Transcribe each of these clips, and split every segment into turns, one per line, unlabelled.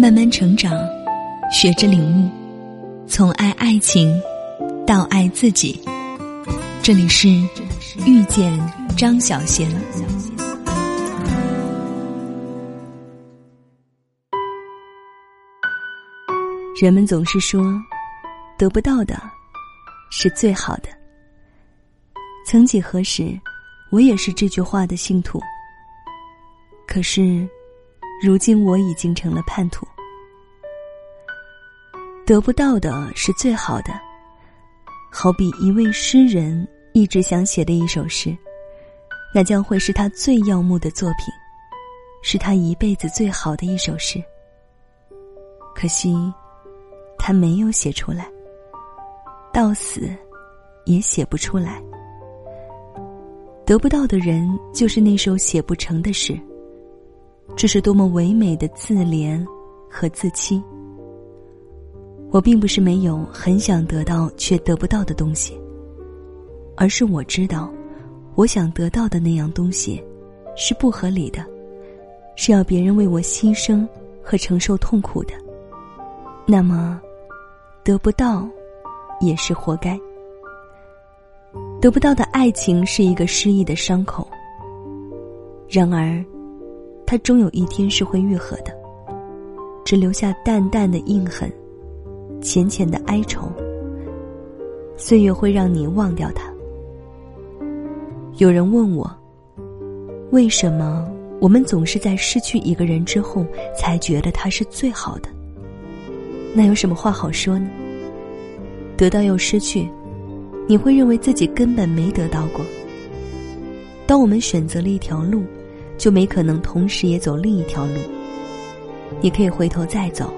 慢慢成长，学着领悟，从爱爱情到爱自己。这里是遇见张小贤。人们总是说，得不到的是最好的。曾几何时，我也是这句话的信徒。可是，如今我已经成了叛徒。得不到的是最好的，好比一位诗人一直想写的一首诗，那将会是他最耀目的作品，是他一辈子最好的一首诗。可惜。他没有写出来，到死也写不出来。得不到的人，就是那首写不成的诗。这是多么唯美的自怜和自欺。我并不是没有很想得到却得不到的东西，而是我知道，我想得到的那样东西，是不合理的，是要别人为我牺牲和承受痛苦的。那么。得不到，也是活该。得不到的爱情是一个失意的伤口。然而，它终有一天是会愈合的，只留下淡淡的印痕，浅浅的哀愁。岁月会让你忘掉它。有人问我，为什么我们总是在失去一个人之后，才觉得他是最好的？那有什么话好说呢？得到又失去，你会认为自己根本没得到过。当我们选择了一条路，就没可能同时也走另一条路。你可以回头再走，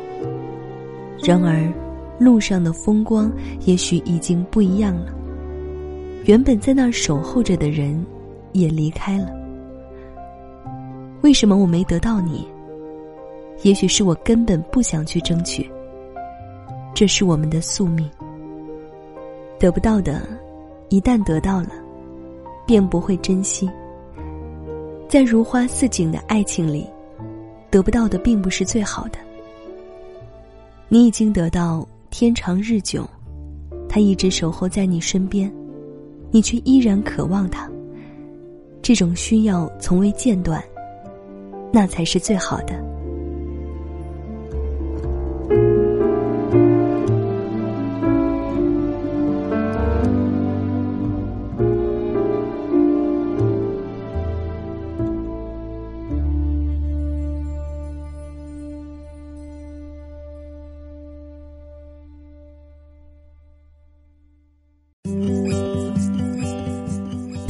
然而路上的风光也许已经不一样了。原本在那儿守候着的人，也离开了。为什么我没得到你？也许是我根本不想去争取。这是我们的宿命。得不到的，一旦得到了，便不会珍惜。在如花似锦的爱情里，得不到的并不是最好的。你已经得到天长日久，他一直守候在你身边，你却依然渴望他。这种需要从未间断，那才是最好的。